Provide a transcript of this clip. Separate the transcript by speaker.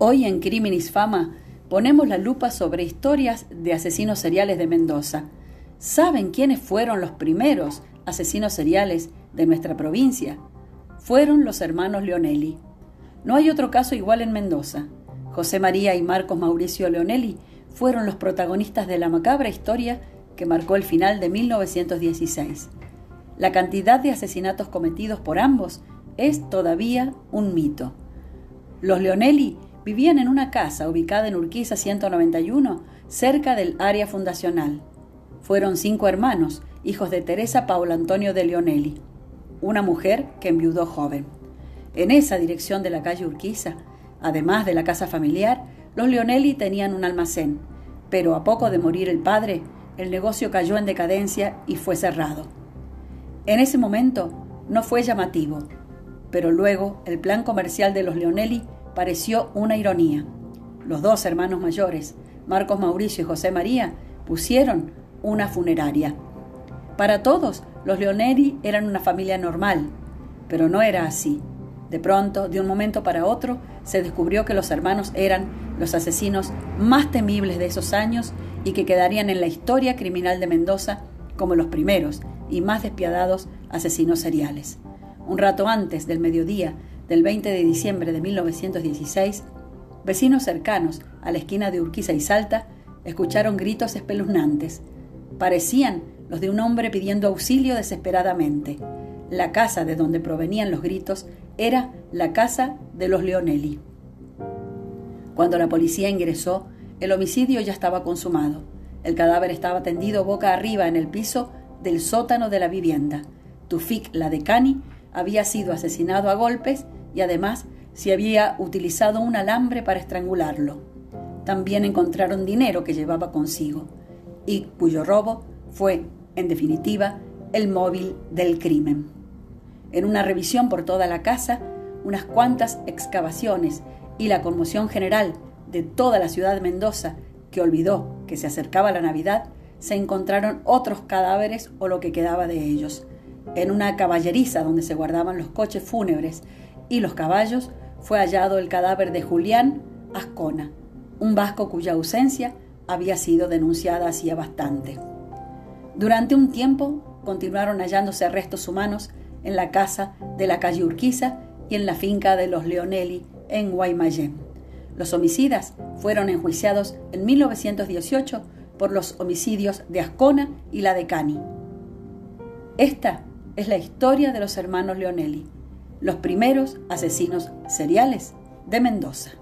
Speaker 1: Hoy en Criminis Fama ponemos la lupa sobre historias de asesinos seriales de Mendoza. ¿Saben quiénes fueron los primeros asesinos seriales de nuestra provincia? Fueron los hermanos Leonelli. No hay otro caso igual en Mendoza. José María y Marcos Mauricio Leonelli fueron los protagonistas de la macabra historia que marcó el final de 1916. La cantidad de asesinatos cometidos por ambos es todavía un mito. Los Leonelli vivían en una casa ubicada en Urquiza 191, cerca del área fundacional. Fueron cinco hermanos, hijos de Teresa Paula Antonio de Leonelli, una mujer que enviudó joven. En esa dirección de la calle Urquiza, además de la casa familiar, los Leonelli tenían un almacén, pero a poco de morir el padre, el negocio cayó en decadencia y fue cerrado. En ese momento no fue llamativo, pero luego el plan comercial de los Leonelli pareció una ironía. Los dos hermanos mayores, Marcos Mauricio y José María, pusieron una funeraria. Para todos, los Leonelli eran una familia normal, pero no era así. De pronto, de un momento para otro, se descubrió que los hermanos eran los asesinos más temibles de esos años y que quedarían en la historia criminal de Mendoza como los primeros y más despiadados asesinos seriales. Un rato antes del mediodía del 20 de diciembre de 1916, vecinos cercanos a la esquina de Urquiza y Salta escucharon gritos espeluznantes. Parecían los de un hombre pidiendo auxilio desesperadamente. La casa de donde provenían los gritos era la casa de los Leonelli. Cuando la policía ingresó, el homicidio ya estaba consumado. El cadáver estaba tendido boca arriba en el piso del sótano de la vivienda. Tufik Ladecani había sido asesinado a golpes y además se había utilizado un alambre para estrangularlo. También encontraron dinero que llevaba consigo y cuyo robo fue, en definitiva, el móvil del crimen. En una revisión por toda la casa, unas cuantas excavaciones y la conmoción general de toda la ciudad de Mendoza, que olvidó que se acercaba la Navidad, se encontraron otros cadáveres o lo que quedaba de ellos. En una caballeriza donde se guardaban los coches fúnebres y los caballos, fue hallado el cadáver de Julián Ascona, un vasco cuya ausencia había sido denunciada hacía bastante. Durante un tiempo continuaron hallándose restos humanos en la casa de la calle Urquiza y en la finca de los Leonelli en Guaymallén. Los homicidas fueron enjuiciados en 1918 por los homicidios de Ascona y la de Cani. Esta es la historia de los hermanos Leonelli los primeros asesinos seriales de Mendoza.